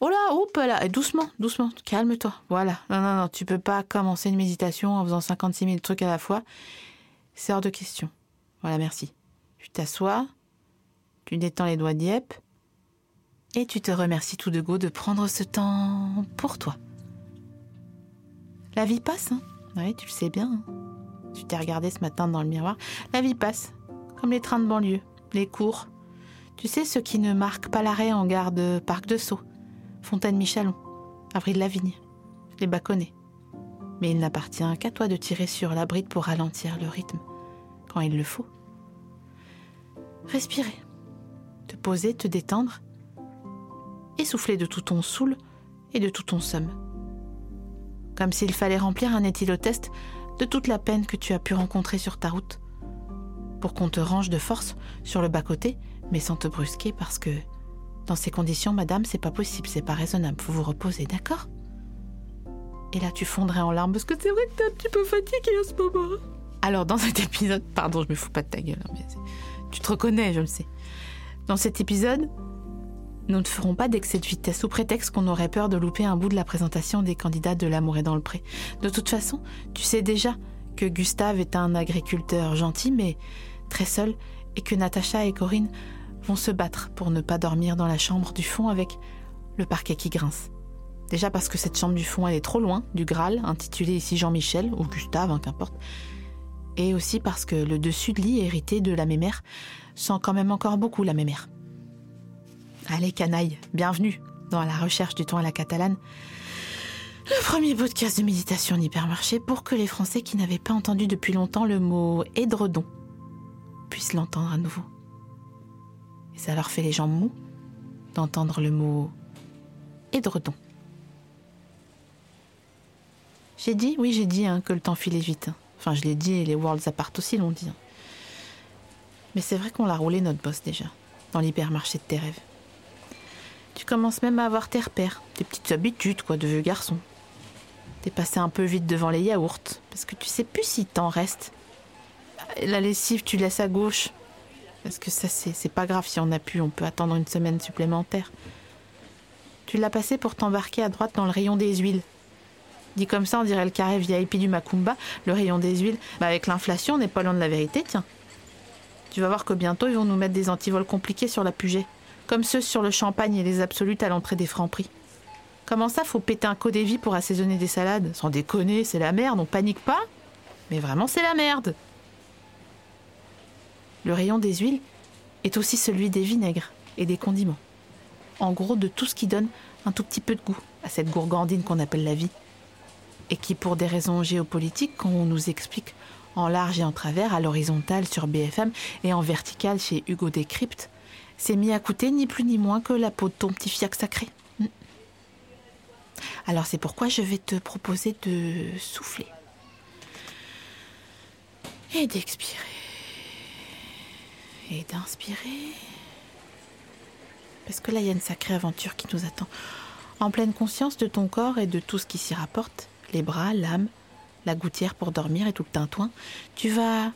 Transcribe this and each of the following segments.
Oh là, hop là, Et doucement, doucement, calme-toi. Voilà. Non, non, non, tu peux pas commencer une méditation en faisant 56 000 trucs à la fois. C'est hors de question. Voilà, merci. Tu t'assois, tu détends les doigts d'Yep, et tu te remercies tout de go de prendre ce temps pour toi. La vie passe, hein Oui, tu le sais bien. Hein. tu t'es regardé ce matin dans le miroir. La vie passe, comme les trains de banlieue, les cours. Tu sais, ceux qui ne marquent pas l'arrêt en gare de Parc de Sceaux, Fontaine-Michalon, Avril-Lavigne, les bâconnets. Mais il n'appartient qu'à toi de tirer sur la bride pour ralentir le rythme quand il le faut. Respirer, te poser, te détendre, et souffler de tout ton saoul et de tout ton somme. Comme s'il fallait remplir un éthylotest de toute la peine que tu as pu rencontrer sur ta route, pour qu'on te range de force sur le bas-côté, mais sans te brusquer parce que dans ces conditions, madame, c'est pas possible, c'est pas raisonnable, faut vous reposer, d'accord? Et là, tu fondrais en larmes parce que c'est vrai que t'es un petit peu fatiguée à ce moment. Alors, dans cet épisode, pardon, je me fous pas de ta gueule, hein, mais tu te reconnais, je le sais. Dans cet épisode, nous ne ferons pas d'excès de vitesse sous prétexte qu'on aurait peur de louper un bout de la présentation des candidats de l'amour et dans le pré. De toute façon, tu sais déjà que Gustave est un agriculteur gentil mais très seul et que Natacha et Corinne vont se battre pour ne pas dormir dans la chambre du fond avec le parquet qui grince. Déjà parce que cette chambre du fond, elle est trop loin du Graal, intitulé ici Jean-Michel, ou Gustave, hein, qu'importe et aussi parce que le dessus de lit hérité de la mémère sent quand même encore beaucoup la mémère. Allez canaille, bienvenue dans la recherche du ton à la catalane. Le premier podcast de méditation en hypermarché pour que les Français qui n'avaient pas entendu depuis longtemps le mot édredon puissent l'entendre à nouveau. Ça leur fait les jambes mous d'entendre le mot édredon. J'ai dit, oui j'ai dit hein, que le temps filait vite. Hein. Enfin, je l'ai dit et les Worlds Apart aussi l'ont dit. Mais c'est vrai qu'on l'a roulé notre boss déjà, dans l'hypermarché de tes rêves. Tu commences même à avoir tes repères, tes petites habitudes, quoi, de vieux garçon. T'es passé un peu vite devant les yaourts, parce que tu sais plus si t'en reste. La lessive, tu laisses à gauche. Parce que ça, c'est pas grave si on a pu, on peut attendre une semaine supplémentaire. Tu l'as passé pour t'embarquer à droite dans le rayon des huiles. Dit comme ça, on dirait le carré VIP du Macumba, le rayon des huiles. Bah avec l'inflation, on n'est pas loin de la vérité, tiens. Tu vas voir que bientôt, ils vont nous mettre des antivols compliqués sur la Puget, comme ceux sur le champagne et les absolutes à l'entrée des francs prix. Comment ça, faut péter un codévi pour assaisonner des salades? Sans déconner, c'est la merde, on panique pas? Mais vraiment, c'est la merde Le rayon des huiles est aussi celui des vinaigres et des condiments. En gros, de tout ce qui donne un tout petit peu de goût à cette gourgandine qu'on appelle la vie et qui, pour des raisons géopolitiques, qu'on nous explique en large et en travers, à l'horizontale sur BFM et en verticale chez Hugo Décrypte, s'est mis à coûter ni plus ni moins que la peau de ton petit fiac sacré. Hmm. Alors c'est pourquoi je vais te proposer de souffler et d'expirer et d'inspirer. Parce que là, il y a une sacrée aventure qui nous attend. En pleine conscience de ton corps et de tout ce qui s'y rapporte, les bras, l'âme, la gouttière pour dormir et tout le tintouin, tu vas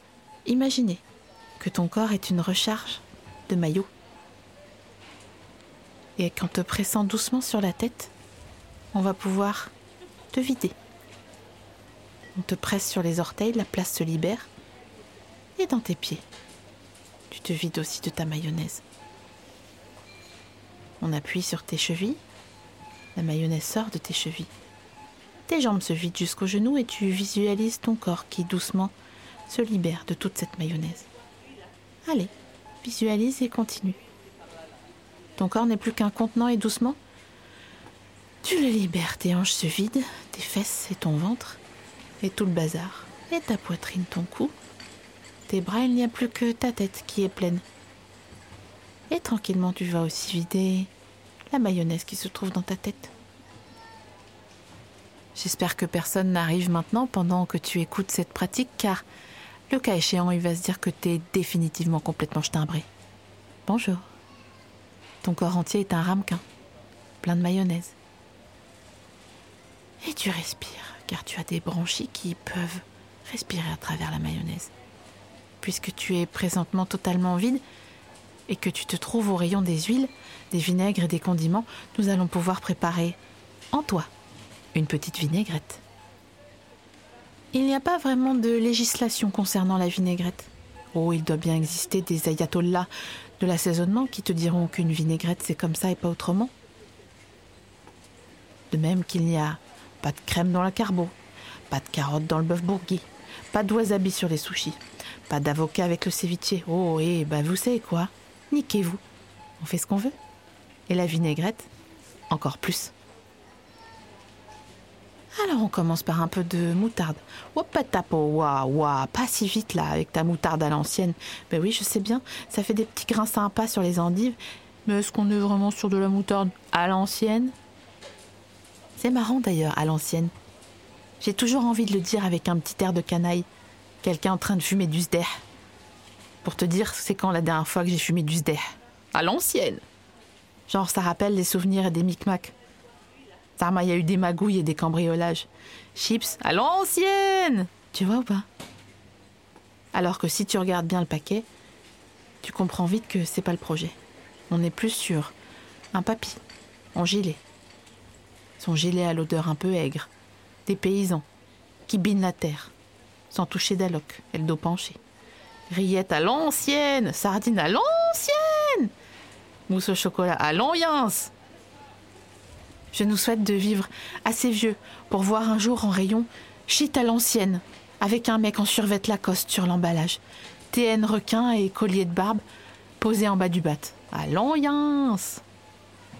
imaginer que ton corps est une recharge de maillot. Et qu'en te pressant doucement sur la tête, on va pouvoir te vider. On te presse sur les orteils, la place se libère. Et dans tes pieds, tu te vides aussi de ta mayonnaise. On appuie sur tes chevilles, la mayonnaise sort de tes chevilles. Tes jambes se vident jusqu'aux genoux et tu visualises ton corps qui doucement se libère de toute cette mayonnaise. Allez, visualise et continue. Ton corps n'est plus qu'un contenant et doucement, tu le libères, tes hanches se vident, tes fesses et ton ventre, et tout le bazar, et ta poitrine, ton cou. Tes bras, il n'y a plus que ta tête qui est pleine. Et tranquillement, tu vas aussi vider la mayonnaise qui se trouve dans ta tête. J'espère que personne n'arrive maintenant pendant que tu écoutes cette pratique, car le cas échéant, il va se dire que tu es définitivement complètement ch'timbré. Bonjour. Ton corps entier est un ramequin, plein de mayonnaise. Et tu respires, car tu as des branchies qui peuvent respirer à travers la mayonnaise. Puisque tu es présentement totalement vide et que tu te trouves au rayon des huiles, des vinaigres et des condiments, nous allons pouvoir préparer en toi une petite vinaigrette. Il n'y a pas vraiment de législation concernant la vinaigrette. Oh, il doit bien exister des ayatollahs de l'assaisonnement qui te diront qu'une vinaigrette c'est comme ça et pas autrement. De même qu'il n'y a pas de crème dans la carbo, pas de carottes dans le bœuf bourgui, pas de wasabi sur les sushis, pas d'avocat avec le ceviche. Oh, et bah vous savez quoi? Niquez-vous. On fait ce qu'on veut. Et la vinaigrette, encore plus. Alors on commence par un peu de moutarde. Wopatapo, wa wa, pas si vite là avec ta moutarde à l'ancienne. Ben oui, je sais bien, ça fait des petits grains sympas sur les endives. Mais est-ce qu'on est vraiment sur de la moutarde à l'ancienne? C'est marrant d'ailleurs, à l'ancienne. J'ai toujours envie de le dire avec un petit air de canaille. Quelqu'un en train de fumer du sder. Pour te dire, c'est quand la dernière fois que j'ai fumé du sder À l'ancienne. Genre, ça rappelle des souvenirs et des micmacs il y a eu des magouilles et des cambriolages. Chips à l'ancienne Tu vois ou pas? Alors que si tu regardes bien le paquet, tu comprends vite que c'est pas le projet. On est plus sur un papy, en gilet. Son gilet à l'odeur un peu aigre. Paysans qui binent la terre, sans toucher d'alloc et le dos penché. Rillettes à l'ancienne, sardines à l'ancienne, mousse au chocolat à l'oyance, je nous souhaite de vivre assez vieux pour voir un jour en rayon shit à l'ancienne, avec un mec en survêt Lacoste sur l'emballage, TN requin et collier de barbe posé en bas du bat. Allons, yins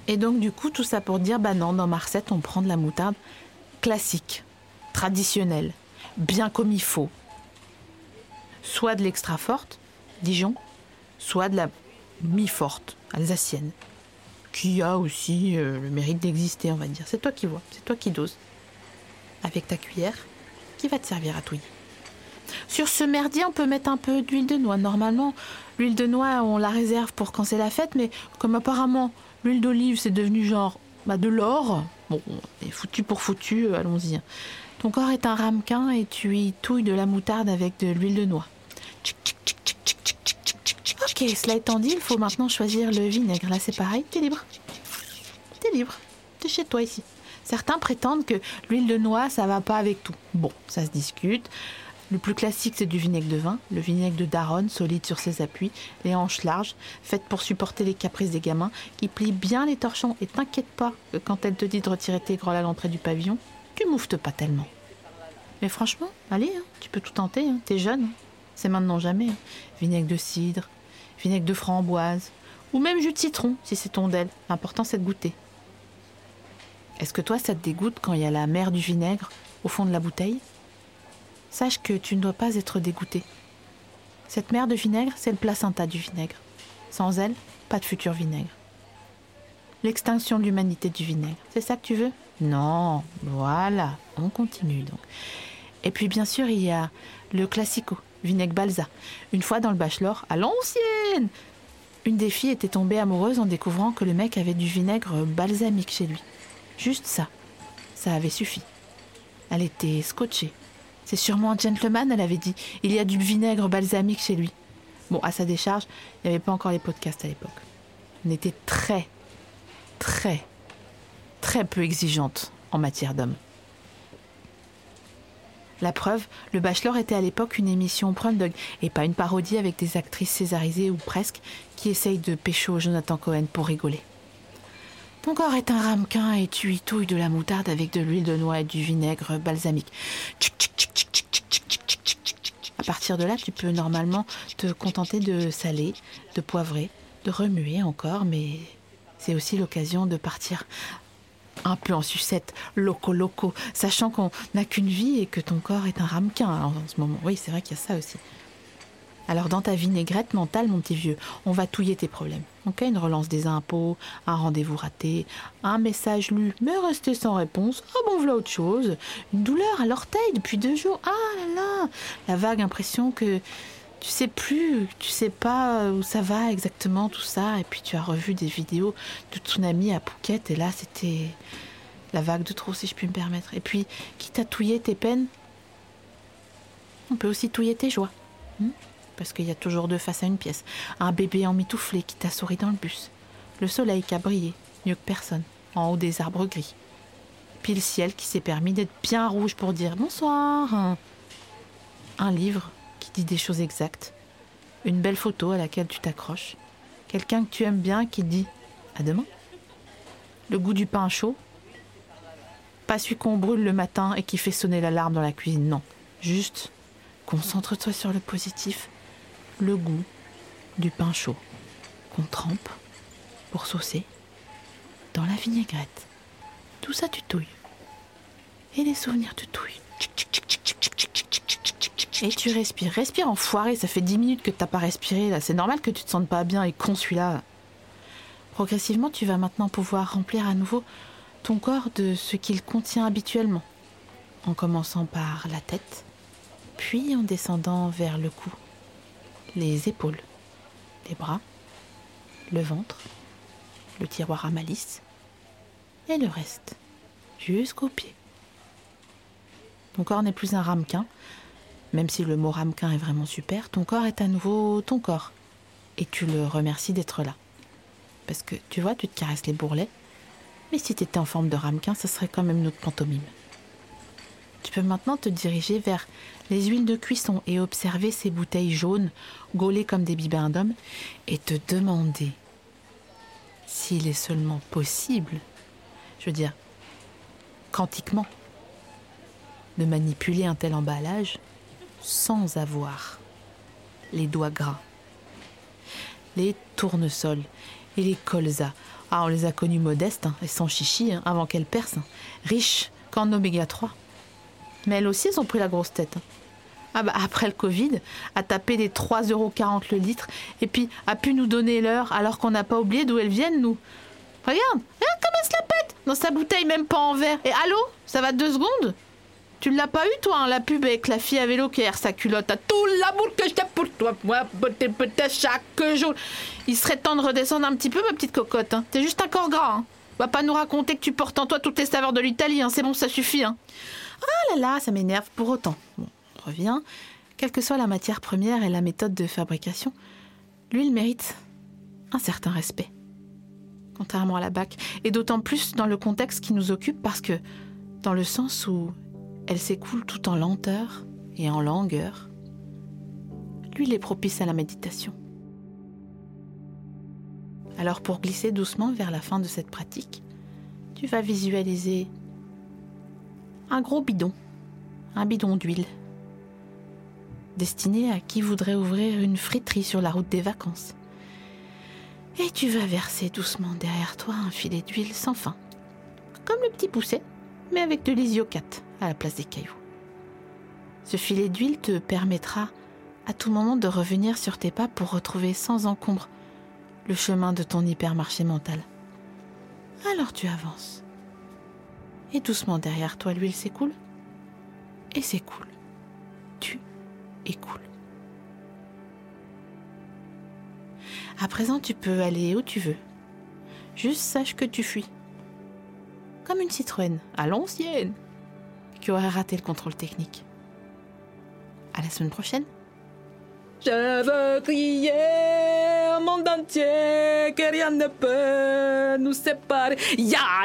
Et donc, du coup, tout ça pour dire bah non, dans Marcette, on prend de la moutarde classique, traditionnelle, bien comme il faut. Soit de l'extra forte, Dijon, soit de la mi-forte, alsacienne qui a aussi euh, le mérite d'exister, on va dire. C'est toi qui vois, c'est toi qui doses. Avec ta cuillère, qui va te servir à touiller. Sur ce merdier, on peut mettre un peu d'huile de noix. Normalement, l'huile de noix, on la réserve pour quand c'est la fête, mais comme apparemment l'huile d'olive, c'est devenu genre bah, de l'or, bon, est foutu pour foutu, euh, allons-y. Ton corps est un ramequin et tu y touilles de la moutarde avec de l'huile de noix. Ok, cela étant dit, il faut maintenant choisir le vinaigre. Là, c'est pareil, t'es libre. T'es libre. T'es chez toi ici. Certains prétendent que l'huile de noix, ça va pas avec tout. Bon, ça se discute. Le plus classique, c'est du vinaigre de vin, le vinaigre de Daronne, solide sur ses appuis, les hanches larges, faites pour supporter les caprices des gamins, qui plient bien les torchons. Et t'inquiète pas quand elle te dit de retirer tes grolles à l'entrée du pavillon, tu mouftes pas tellement. Mais franchement, allez, hein, tu peux tout tenter, hein, t'es jeune. Hein. C'est maintenant jamais. Vinaigre de cidre, vinaigre de framboise, ou même jus de citron si c'est ton d'elle. L'important c'est de goûter. Est-ce que toi ça te dégoûte quand il y a la mer du vinaigre au fond de la bouteille? Sache que tu ne dois pas être dégoûté. Cette mer de vinaigre, c'est le placenta du vinaigre. Sans elle, pas de futur vinaigre. L'extinction de l'humanité du vinaigre. C'est ça que tu veux? Non, voilà, on continue donc. Et puis bien sûr, il y a le classico, vinaigre balsa. Une fois dans le bachelor, à l'ancienne Une des filles était tombée amoureuse en découvrant que le mec avait du vinaigre balsamique chez lui. Juste ça. Ça avait suffi. Elle était scotchée. C'est sûrement un gentleman, elle avait dit. Il y a du vinaigre balsamique chez lui. Bon, à sa décharge, il n'y avait pas encore les podcasts à l'époque. On était très, très, très peu exigeante en matière d'hommes. La preuve, Le Bachelor était à l'époque une émission Dog et pas une parodie avec des actrices césarisées ou presque qui essayent de pécho Jonathan Cohen pour rigoler. Ton corps est un ramequin et tu y touilles de la moutarde avec de l'huile de noix et du vinaigre balsamique. À partir de là, tu peux normalement te contenter de saler, de poivrer, de remuer encore, mais c'est aussi l'occasion de partir un peu en sucette, loco loco, sachant qu'on n'a qu'une vie et que ton corps est un ramequin en ce moment. Oui, c'est vrai qu'il y a ça aussi. Alors dans ta vinaigrette mentale, mon petit vieux, on va touiller tes problèmes. Ok, une relance des impôts, un rendez-vous raté, un message lu mais resté sans réponse. Ah bon, voilà autre chose. Une douleur à l'orteil depuis deux jours. Ah là là, la vague impression que tu sais plus, tu sais pas où ça va exactement tout ça. Et puis tu as revu des vidéos de tsunami à Phuket et là c'était la vague de trop si je puis me permettre. Et puis, quitte à touiller tes peines, on peut aussi touiller tes joies. Hmm? Parce qu'il y a toujours deux faces à une pièce. Un bébé en mitouflé qui t'a souri dans le bus. Le soleil qui a brillé, mieux que personne, en haut des arbres gris. Puis le ciel qui s'est permis d'être bien rouge pour dire bonsoir. Un livre qui dit des choses exactes. Une belle photo à laquelle tu t'accroches. Quelqu'un que tu aimes bien qui dit à demain. Le goût du pain chaud. Pas celui qu'on brûle le matin et qui fait sonner l'alarme dans la cuisine, non. Juste, concentre-toi sur le positif le goût du pain chaud qu'on trempe pour saucer dans la vinaigrette. Tout ça, tu touilles. Et les souvenirs, tu touilles. Et tu respires. Respire enfoiré, ça fait 10 minutes que tu n'as pas respiré là. C'est normal que tu te sentes pas bien et con celui-là. Progressivement, tu vas maintenant pouvoir remplir à nouveau ton corps de ce qu'il contient habituellement. En commençant par la tête, puis en descendant vers le cou, les épaules, les bras, le ventre, le tiroir à malice et le reste, jusqu'aux pieds. Ton corps n'est plus un ramequin, même si le mot ramequin est vraiment super, ton corps est à nouveau ton corps. Et tu le remercies d'être là. Parce que tu vois, tu te caresses les bourrelets, mais si tu étais en forme de ramequin, ce serait quand même notre pantomime. Tu peux maintenant te diriger vers les huiles de cuisson et observer ces bouteilles jaunes, gaulées comme des bibendums, et te demander s'il est seulement possible, je veux dire, quantiquement, de manipuler un tel emballage sans avoir les doigts gras. Les tournesols et les colzas. Ah, on les a connus modestes hein, et sans chichi hein, avant qu'elles percent, hein. riches qu'en oméga 3. Mais elles aussi, elles ont pris la grosse tête. Ah bah après le Covid, a tapé des 3,40€ le litre et puis a pu nous donner l'heure alors qu'on n'a pas oublié d'où elles viennent, nous. Regarde, regarde comme elle se la pète Dans sa bouteille, même pas en verre. Et allô Ça va deux secondes? Tu l'as pas eu, toi, hein, la pub avec la fille à vélo qui erre sa culotte à tout l'amour que je pour toi, moi, peut-être chaque jour. Il serait temps de redescendre un petit peu, ma petite cocotte. Hein. T'es juste un corps gras. Hein. Va pas nous raconter que tu portes en toi toutes les saveurs de l'Italie. Hein. C'est bon, ça suffit. Hein. Ah là là, ça m'énerve pour autant. Bon, on revient. Quelle que soit la matière première et la méthode de fabrication, l'huile mérite un certain respect. Contrairement à la bac, et d'autant plus dans le contexte qui nous occupe parce que, dans le sens où elle s'écoule tout en lenteur et en langueur, l'huile est propice à la méditation. Alors pour glisser doucement vers la fin de cette pratique, tu vas visualiser un gros bidon, un bidon d'huile, destiné à qui voudrait ouvrir une friterie sur la route des vacances. Et tu vas verser doucement derrière toi un filet d'huile sans fin, comme le petit pousset, mais avec de l'isiocate à la place des cailloux. Ce filet d'huile te permettra à tout moment de revenir sur tes pas pour retrouver sans encombre le chemin de ton hypermarché mental. Alors tu avances et doucement derrière toi l'huile s'écoule et s'écoule. Tu écoules. À présent, tu peux aller où tu veux. Juste sache que tu fuis. Comme une Citroën à l'ancienne qui aurait raté le contrôle technique. À la semaine prochaine. Je veux crier au monde entier que rien ne peut nous séparer. Ya,